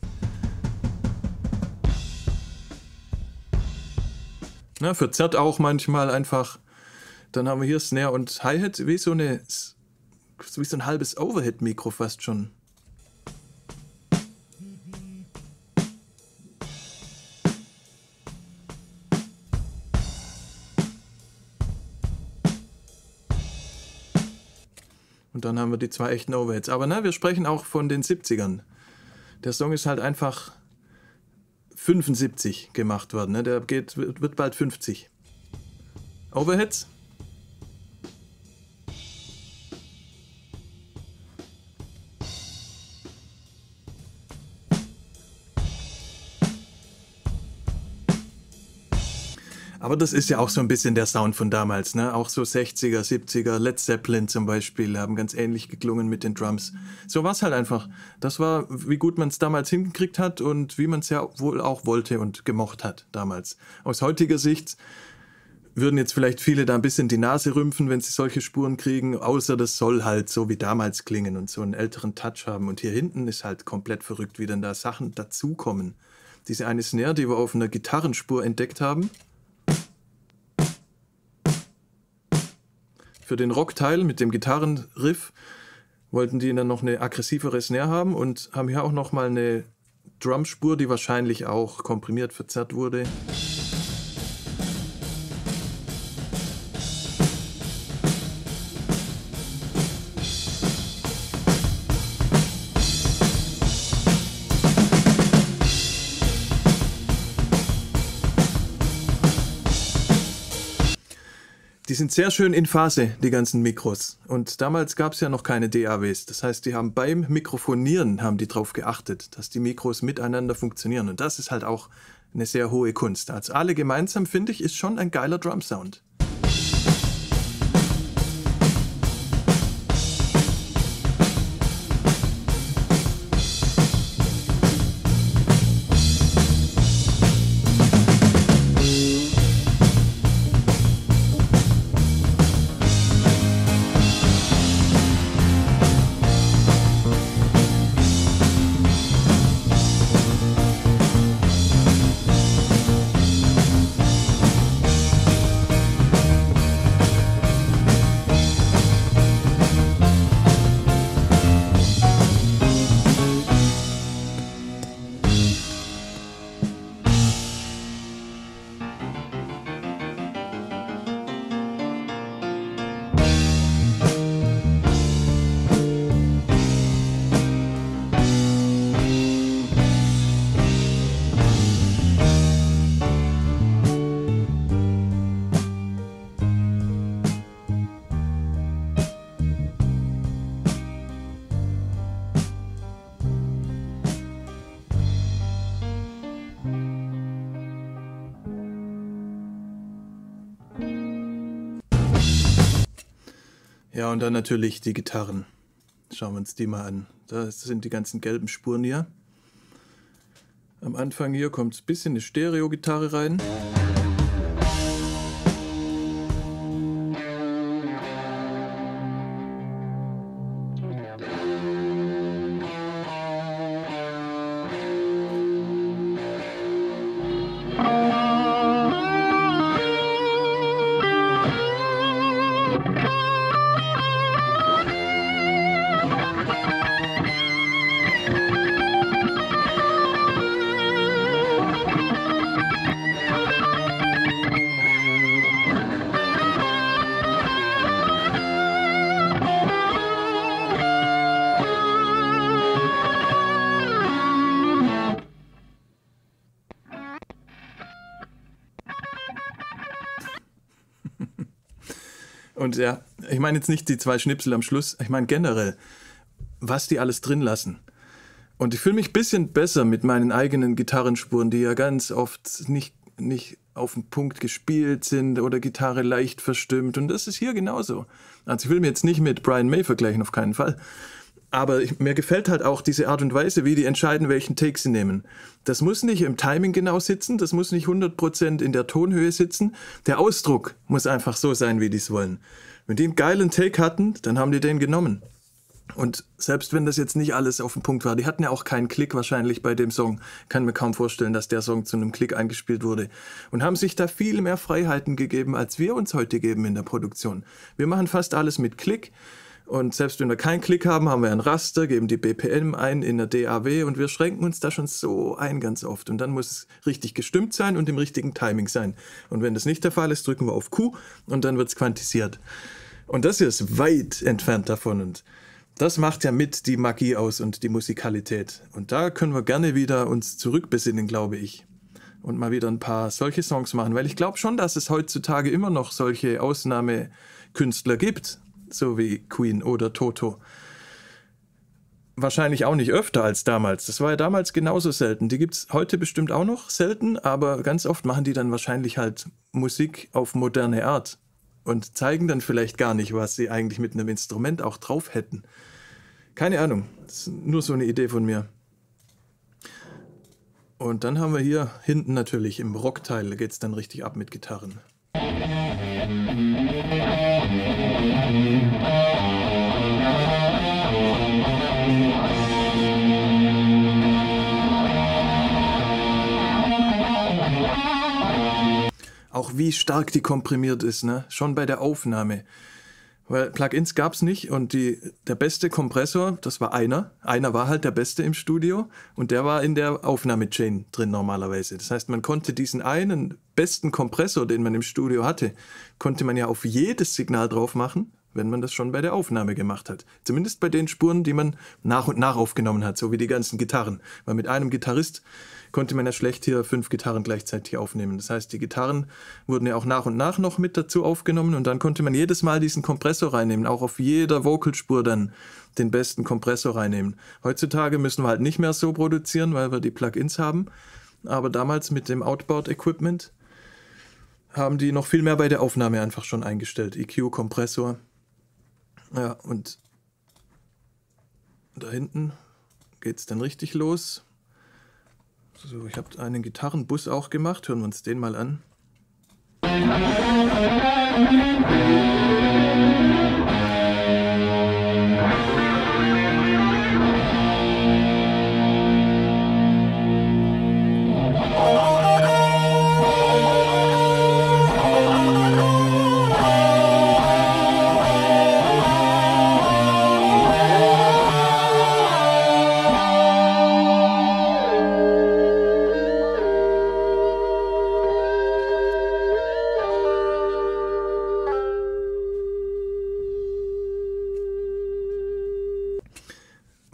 Na, verzerrt auch manchmal einfach dann haben wir hier Snare und Hi-Hat wie so eine wie so ein halbes Overhead-Mikro fast schon. Und dann haben wir die zwei echten Overheads. Aber na, wir sprechen auch von den 70ern. Der Song ist halt einfach 75 gemacht worden. Ne? Der geht, wird bald 50. Overheads Aber das ist ja auch so ein bisschen der Sound von damals, ne? Auch so 60er, 70er, Led Zeppelin zum Beispiel haben ganz ähnlich geklungen mit den Drums. So war es halt einfach. Das war, wie gut man es damals hingekriegt hat und wie man es ja wohl auch wollte und gemocht hat damals. Aus heutiger Sicht würden jetzt vielleicht viele da ein bisschen die Nase rümpfen, wenn sie solche Spuren kriegen, außer das soll halt so wie damals klingen und so einen älteren Touch haben. Und hier hinten ist halt komplett verrückt, wie dann da Sachen dazukommen. Diese eine Snare, die wir auf einer Gitarrenspur entdeckt haben, Für den Rockteil mit dem Gitarrenriff wollten die dann noch eine aggressivere Snare haben und haben hier auch noch mal eine Drumspur, die wahrscheinlich auch komprimiert verzerrt wurde. Sind sehr schön in Phase, die ganzen Mikros. Und damals gab es ja noch keine DAWs. Das heißt, die haben beim Mikrofonieren haben die darauf geachtet, dass die Mikros miteinander funktionieren. Und das ist halt auch eine sehr hohe Kunst. Also alle gemeinsam, finde ich, ist schon ein geiler Drum-Sound. Und dann natürlich die Gitarren. Schauen wir uns die mal an. Das sind die ganzen gelben Spuren hier. Am Anfang hier kommt ein bisschen eine Stereo-Gitarre rein. Und ja, ich meine jetzt nicht die zwei Schnipsel am Schluss, ich meine generell, was die alles drin lassen. Und ich fühle mich ein bisschen besser mit meinen eigenen Gitarrenspuren, die ja ganz oft nicht, nicht auf den Punkt gespielt sind oder Gitarre leicht verstimmt. Und das ist hier genauso. Also ich will mir jetzt nicht mit Brian May vergleichen, auf keinen Fall. Aber mir gefällt halt auch diese Art und Weise, wie die entscheiden, welchen Take sie nehmen. Das muss nicht im Timing genau sitzen, das muss nicht 100% in der Tonhöhe sitzen. Der Ausdruck muss einfach so sein, wie die es wollen. Wenn die einen geilen Take hatten, dann haben die den genommen. Und selbst wenn das jetzt nicht alles auf den Punkt war, die hatten ja auch keinen Klick wahrscheinlich bei dem Song. Kann mir kaum vorstellen, dass der Song zu einem Klick eingespielt wurde. Und haben sich da viel mehr Freiheiten gegeben, als wir uns heute geben in der Produktion. Wir machen fast alles mit Klick. Und selbst wenn wir keinen Klick haben, haben wir ein Raster, geben die BPM ein in der DAW und wir schränken uns da schon so ein ganz oft. Und dann muss es richtig gestimmt sein und im richtigen Timing sein. Und wenn das nicht der Fall ist, drücken wir auf Q und dann wird es quantisiert. Und das hier ist weit entfernt davon. Und das macht ja mit die Magie aus und die Musikalität. Und da können wir gerne wieder uns zurückbesinnen, glaube ich. Und mal wieder ein paar solche Songs machen, weil ich glaube schon, dass es heutzutage immer noch solche Ausnahmekünstler gibt so wie Queen oder Toto. Wahrscheinlich auch nicht öfter als damals. Das war ja damals genauso selten. Die gibt es heute bestimmt auch noch selten, aber ganz oft machen die dann wahrscheinlich halt Musik auf moderne Art und zeigen dann vielleicht gar nicht, was sie eigentlich mit einem Instrument auch drauf hätten. Keine Ahnung, das ist nur so eine Idee von mir. Und dann haben wir hier hinten natürlich im Rockteil, geht es dann richtig ab mit Gitarren. Auch wie stark die komprimiert ist, ne? Schon bei der Aufnahme. Weil Plugins gab es nicht und die, der beste Kompressor, das war einer. Einer war halt der beste im Studio und der war in der Aufnahmechain drin normalerweise. Das heißt, man konnte diesen einen besten Kompressor, den man im Studio hatte, konnte man ja auf jedes Signal drauf machen, wenn man das schon bei der Aufnahme gemacht hat. Zumindest bei den Spuren, die man nach und nach aufgenommen hat, so wie die ganzen Gitarren. Weil mit einem Gitarrist konnte man ja schlecht hier fünf Gitarren gleichzeitig aufnehmen. Das heißt, die Gitarren wurden ja auch nach und nach noch mit dazu aufgenommen und dann konnte man jedes Mal diesen Kompressor reinnehmen, auch auf jeder Vocalspur dann den besten Kompressor reinnehmen. Heutzutage müssen wir halt nicht mehr so produzieren, weil wir die Plugins haben. Aber damals mit dem Outboard-Equipment haben die noch viel mehr bei der Aufnahme einfach schon eingestellt. EQ, Kompressor. Ja, und da hinten geht es dann richtig los. So, ich habe einen Gitarrenbus auch gemacht. Hören wir uns den mal an.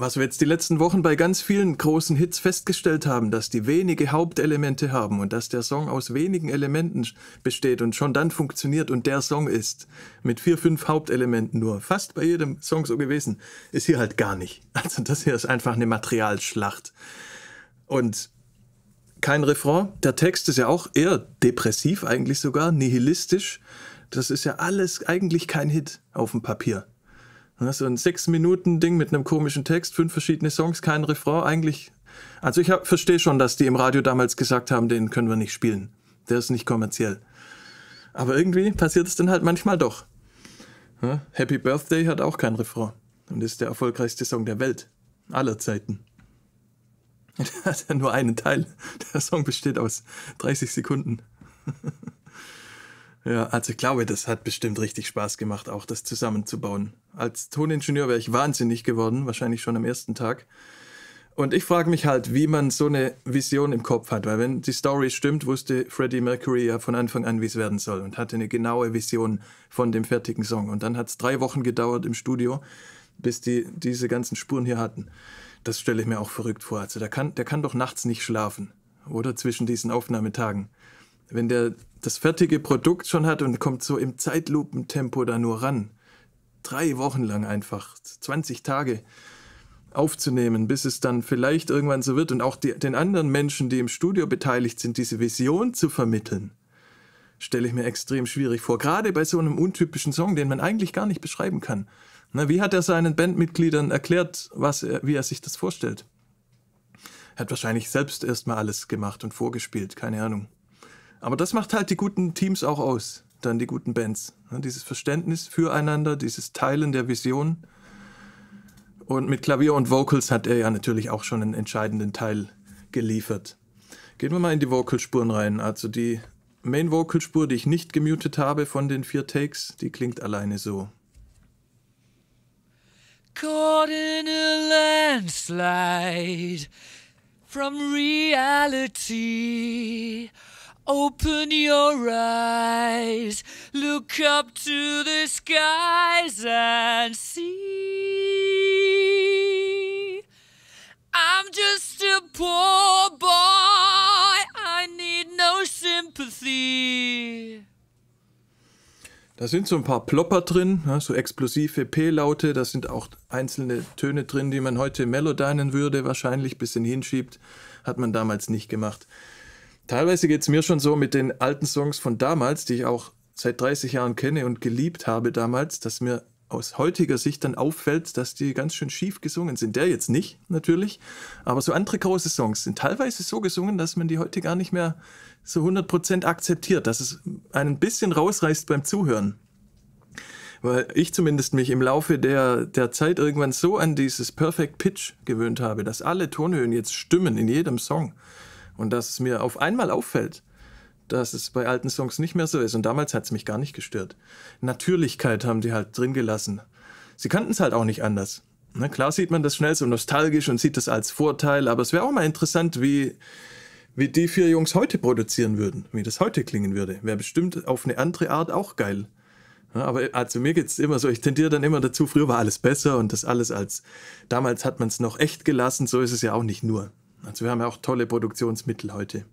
Was wir jetzt die letzten Wochen bei ganz vielen großen Hits festgestellt haben, dass die wenige Hauptelemente haben und dass der Song aus wenigen Elementen besteht und schon dann funktioniert und der Song ist. Mit vier, fünf Hauptelementen nur. Fast bei jedem Song so gewesen. Ist hier halt gar nicht. Also das hier ist einfach eine Materialschlacht. Und kein Refrain. Der Text ist ja auch eher depressiv eigentlich sogar, nihilistisch. Das ist ja alles eigentlich kein Hit auf dem Papier. So ein Sechs-Minuten-Ding mit einem komischen Text, fünf verschiedene Songs, kein Refrain, eigentlich. Also ich verstehe schon, dass die im Radio damals gesagt haben, den können wir nicht spielen. Der ist nicht kommerziell. Aber irgendwie passiert es dann halt manchmal doch. Happy Birthday hat auch kein Refrain und ist der erfolgreichste Song der Welt aller Zeiten. Der hat ja nur einen Teil. Der Song besteht aus 30 Sekunden. ja, also ich glaube, das hat bestimmt richtig Spaß gemacht, auch das zusammenzubauen. Als Toningenieur wäre ich wahnsinnig geworden, wahrscheinlich schon am ersten Tag. Und ich frage mich halt, wie man so eine Vision im Kopf hat, weil wenn die Story stimmt, wusste Freddie Mercury ja von Anfang an, wie es werden soll und hatte eine genaue Vision von dem fertigen Song. Und dann hat es drei Wochen gedauert im Studio, bis die diese ganzen Spuren hier hatten. Das stelle ich mir auch verrückt vor. Also der kann, der kann doch nachts nicht schlafen oder zwischen diesen Aufnahmetagen. Wenn der das fertige Produkt schon hat und kommt so im Zeitlupentempo da nur ran, drei Wochen lang einfach, 20 Tage aufzunehmen, bis es dann vielleicht irgendwann so wird und auch die, den anderen Menschen, die im Studio beteiligt sind, diese Vision zu vermitteln, stelle ich mir extrem schwierig vor. Gerade bei so einem untypischen Song, den man eigentlich gar nicht beschreiben kann. Na, wie hat er seinen Bandmitgliedern erklärt, was er, wie er sich das vorstellt? Er hat wahrscheinlich selbst erstmal alles gemacht und vorgespielt, keine Ahnung. Aber das macht halt die guten Teams auch aus, dann die guten Bands. Dieses Verständnis füreinander, dieses Teilen der Vision und mit Klavier und Vocals hat er ja natürlich auch schon einen entscheidenden Teil geliefert. Gehen wir mal in die Vocalspuren rein. Also die Main Vocalspur, die ich nicht gemutet habe von den vier Takes, die klingt alleine so. Caught in a landslide from reality. Open your eyes, look up to the skies and see. I'm just a poor boy, I need no sympathy. Da sind so ein paar Plopper drin, so explosive P-Laute, da sind auch einzelne Töne drin, die man heute melodinen würde, wahrscheinlich bisschen hinschiebt, hat man damals nicht gemacht. Teilweise geht es mir schon so mit den alten Songs von damals, die ich auch seit 30 Jahren kenne und geliebt habe damals, dass mir aus heutiger Sicht dann auffällt, dass die ganz schön schief gesungen sind. Der jetzt nicht, natürlich, aber so andere große Songs sind teilweise so gesungen, dass man die heute gar nicht mehr so 100% akzeptiert, dass es einen ein bisschen rausreißt beim Zuhören. Weil ich zumindest mich im Laufe der, der Zeit irgendwann so an dieses Perfect Pitch gewöhnt habe, dass alle Tonhöhen jetzt stimmen in jedem Song. Und dass es mir auf einmal auffällt, dass es bei alten Songs nicht mehr so ist. Und damals hat es mich gar nicht gestört. Natürlichkeit haben die halt drin gelassen. Sie kannten es halt auch nicht anders. Na, klar sieht man das schnell so nostalgisch und sieht das als Vorteil, aber es wäre auch mal interessant, wie, wie die vier Jungs heute produzieren würden, wie das heute klingen würde. Wäre bestimmt auf eine andere Art auch geil. Ja, aber also mir geht es immer so, ich tendiere dann immer dazu, früher war alles besser und das alles als, damals hat man es noch echt gelassen, so ist es ja auch nicht nur. Also wir haben ja auch tolle Produktionsmittel heute.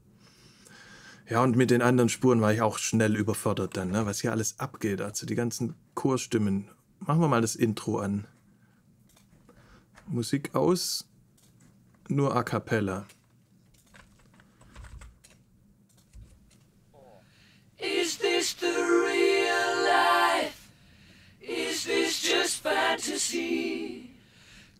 Ja, und mit den anderen Spuren war ich auch schnell überfordert dann, ne, was hier alles abgeht. Also die ganzen Chorstimmen. Machen wir mal das Intro an. Musik aus, nur a cappella. Is this the real life? Is this just fantasy?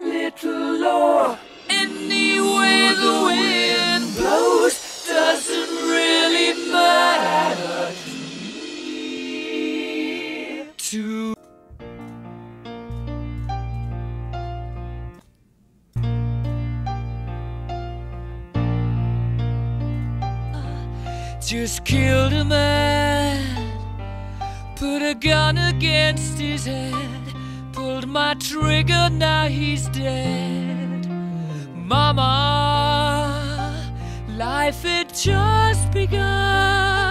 little low. Anyway, the wind blows doesn't really matter to me. To just killed a man, put a gun against his head, my trigger, now he's dead. Mama, life had just begun,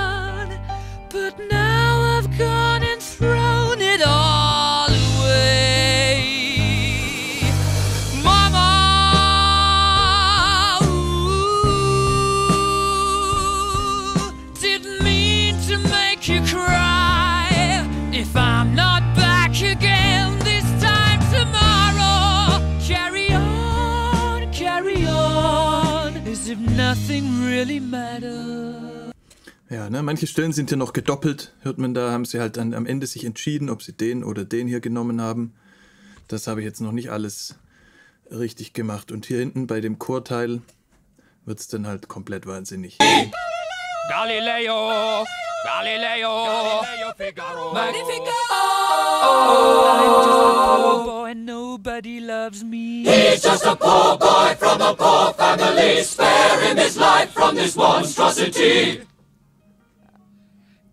nothing really matters. Ja, ne, manche Stellen sind hier noch gedoppelt. Hört man da, haben sie halt dann am Ende sich entschieden, ob sie den oder den hier genommen haben. Das habe ich jetzt noch nicht alles richtig gemacht. Und hier hinten bei dem Chorteil wird es dann halt komplett wahnsinnig. Galileo, Galileo, Galileo Galileo Figaro, Magnifico. Oh. I'm just a poor boy and nobody loves me. He's just a poor boy from a poor family. Spare him his life from this monstrosity.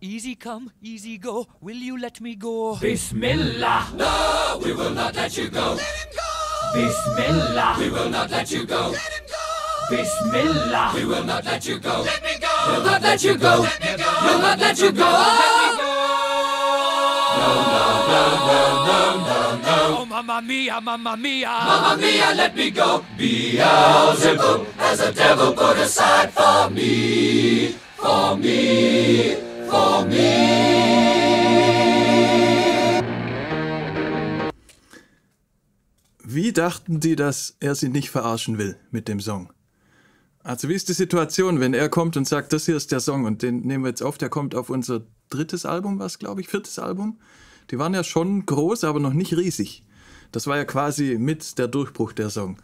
Easy come, easy go. Will you let me go? Bismillah. No, we will not let you go. Let him go. Bismillah. We will not let you go. Let him go. Bismillah. We will not let you go. Let me go. We'll not let you go. Let me go. We'll not let you go. Oh, mamma mia, mamma mia. Mamma mia, let me go. Beelzebub has a devil put aside for me. For me. For me. Wie dachten die, dass er sie nicht verarschen will mit dem Song? Also wie ist die Situation, wenn er kommt und sagt, das hier ist der Song und den nehmen wir jetzt auf, der kommt auf unser drittes Album, was glaube ich, viertes Album. Die waren ja schon groß, aber noch nicht riesig. Das war ja quasi mit der Durchbruch der Song.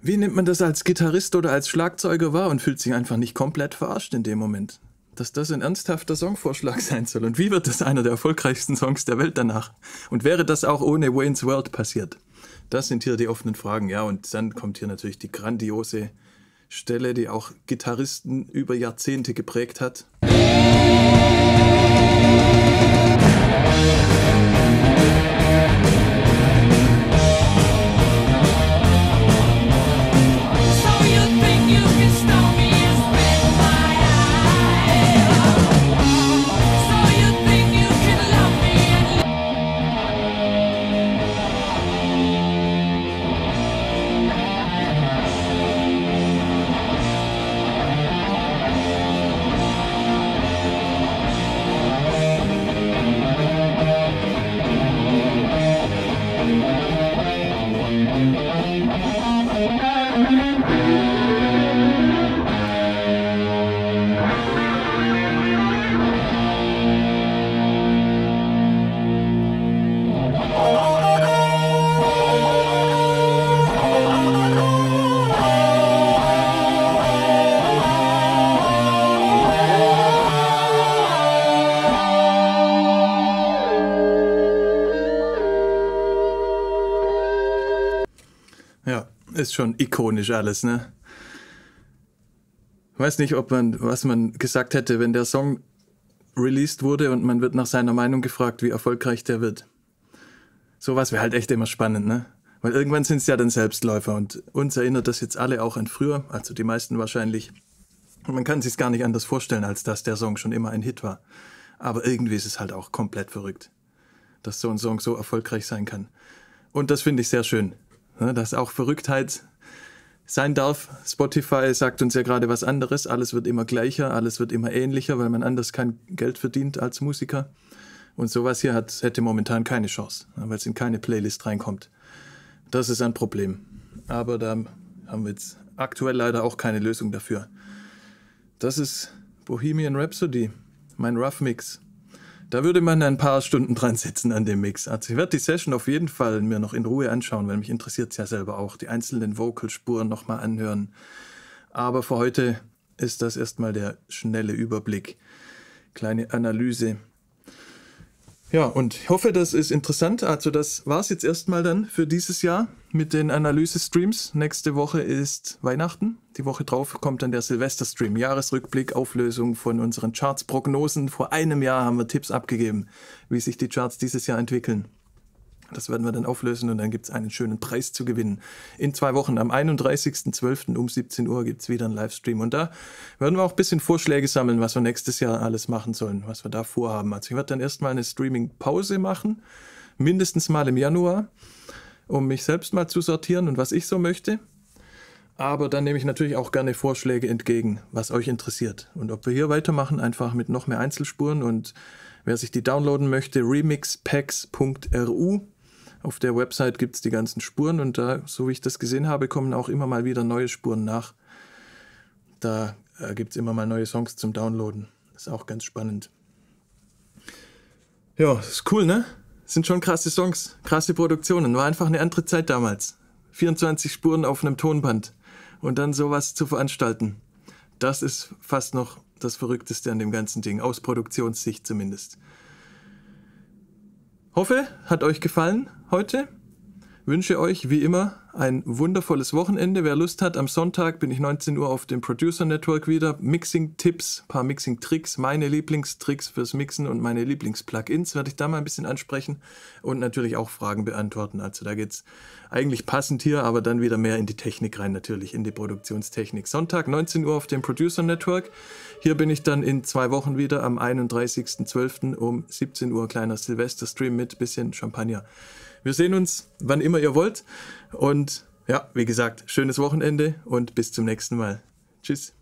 Wie nimmt man das als Gitarrist oder als Schlagzeuger wahr und fühlt sich einfach nicht komplett verarscht in dem Moment? Dass das ein ernsthafter Songvorschlag sein soll. Und wie wird das einer der erfolgreichsten Songs der Welt danach? Und wäre das auch ohne Wayne's World passiert? Das sind hier die offenen Fragen, ja. Und dann kommt hier natürlich die grandiose Stelle, die auch Gitarristen über Jahrzehnte geprägt hat. So ist schon ikonisch alles, ne? Weiß nicht, ob man, was man gesagt hätte, wenn der Song released wurde und man wird nach seiner Meinung gefragt, wie erfolgreich der wird. Sowas wäre halt echt immer spannend, ne? Weil irgendwann sind es ja dann Selbstläufer und uns erinnert das jetzt alle auch an früher, also die meisten wahrscheinlich. Und man kann sich gar nicht anders vorstellen, als dass der Song schon immer ein Hit war. Aber irgendwie ist es halt auch komplett verrückt, dass so ein Song so erfolgreich sein kann. Und das finde ich sehr schön, dass auch Verrücktheit sein darf. Spotify sagt uns ja gerade was anderes. Alles wird immer gleicher, alles wird immer ähnlicher, weil man anders kein Geld verdient als Musiker. Und sowas hier hat, hätte momentan keine Chance, weil es in keine Playlist reinkommt. Das ist ein Problem. Aber da haben wir jetzt aktuell leider auch keine Lösung dafür. Das ist Bohemian Rhapsody, mein Rough Mix. Da würde man ein paar Stunden dran sitzen an dem Mix. Also ich werde die Session auf jeden Fall mir noch in Ruhe anschauen, weil mich interessiert es ja selber auch. Die einzelnen Vocalspuren nochmal anhören. Aber für heute ist das erstmal der schnelle Überblick. Kleine Analyse. Ja, und ich hoffe, das ist interessant. Also das war es jetzt erstmal dann für dieses Jahr mit den Analyse-Streams. Nächste Woche ist Weihnachten. Die Woche drauf kommt dann der Silvester-Stream. Jahresrückblick, Auflösung von unseren Charts-Prognosen. Vor einem Jahr haben wir Tipps abgegeben, wie sich die Charts dieses Jahr entwickeln. Das werden wir dann auflösen und dann gibt es einen schönen Preis zu gewinnen. In zwei Wochen, am 31.12. um 17 Uhr gibt es wieder einen Livestream. Und da werden wir auch ein bisschen Vorschläge sammeln, was wir nächstes Jahr alles machen sollen, was wir da vorhaben. Also ich werde dann erstmal eine Streaming-Pause machen, mindestens mal im Januar, um mich selbst mal zu sortieren und was ich so möchte. Aber dann nehme ich natürlich auch gerne Vorschläge entgegen, was euch interessiert. Und ob wir hier weitermachen, einfach mit noch mehr Einzelspuren und wer sich die downloaden möchte, remixpacks.ru Auf der Website gibt es die ganzen Spuren und da, so wie ich das gesehen habe, kommen auch immer mal wieder neue Spuren nach. Da äh, gibt es immer mal neue Songs zum Downloaden. Ist auch ganz spannend. Ja, ist cool, ne? Sind schon krasse Songs, krasse Produktionen. War einfach eine andere Zeit damals. 24 Spuren auf einem Tonband und dann sowas zu veranstalten. Das ist fast noch das Verrückteste an dem ganzen Ding, aus Produktionssicht zumindest. Hoffe, hat euch gefallen heute. Wünsche euch wie immer ein wundervolles Wochenende. Wer Lust hat, am Sonntag bin ich 19 Uhr auf dem Producer Network wieder. Mixing-Tipps, paar Mixing-Tricks, meine Lieblingstricks fürs Mixen und meine Lieblings-Plugins werde ich da mal ein bisschen ansprechen und natürlich auch Fragen beantworten. Also da geht es eigentlich passend hier, aber dann wieder mehr in die Technik rein, natürlich in die Produktionstechnik. Sonntag 19 Uhr auf dem Producer Network. Hier bin ich dann in zwei Wochen wieder am 31.12. um 17 Uhr kleiner Silvester-Stream mit bisschen Champagner. Wir sehen uns, wann immer ihr wollt. Und ja, wie gesagt, schönes Wochenende und bis zum nächsten Mal. Tschüss.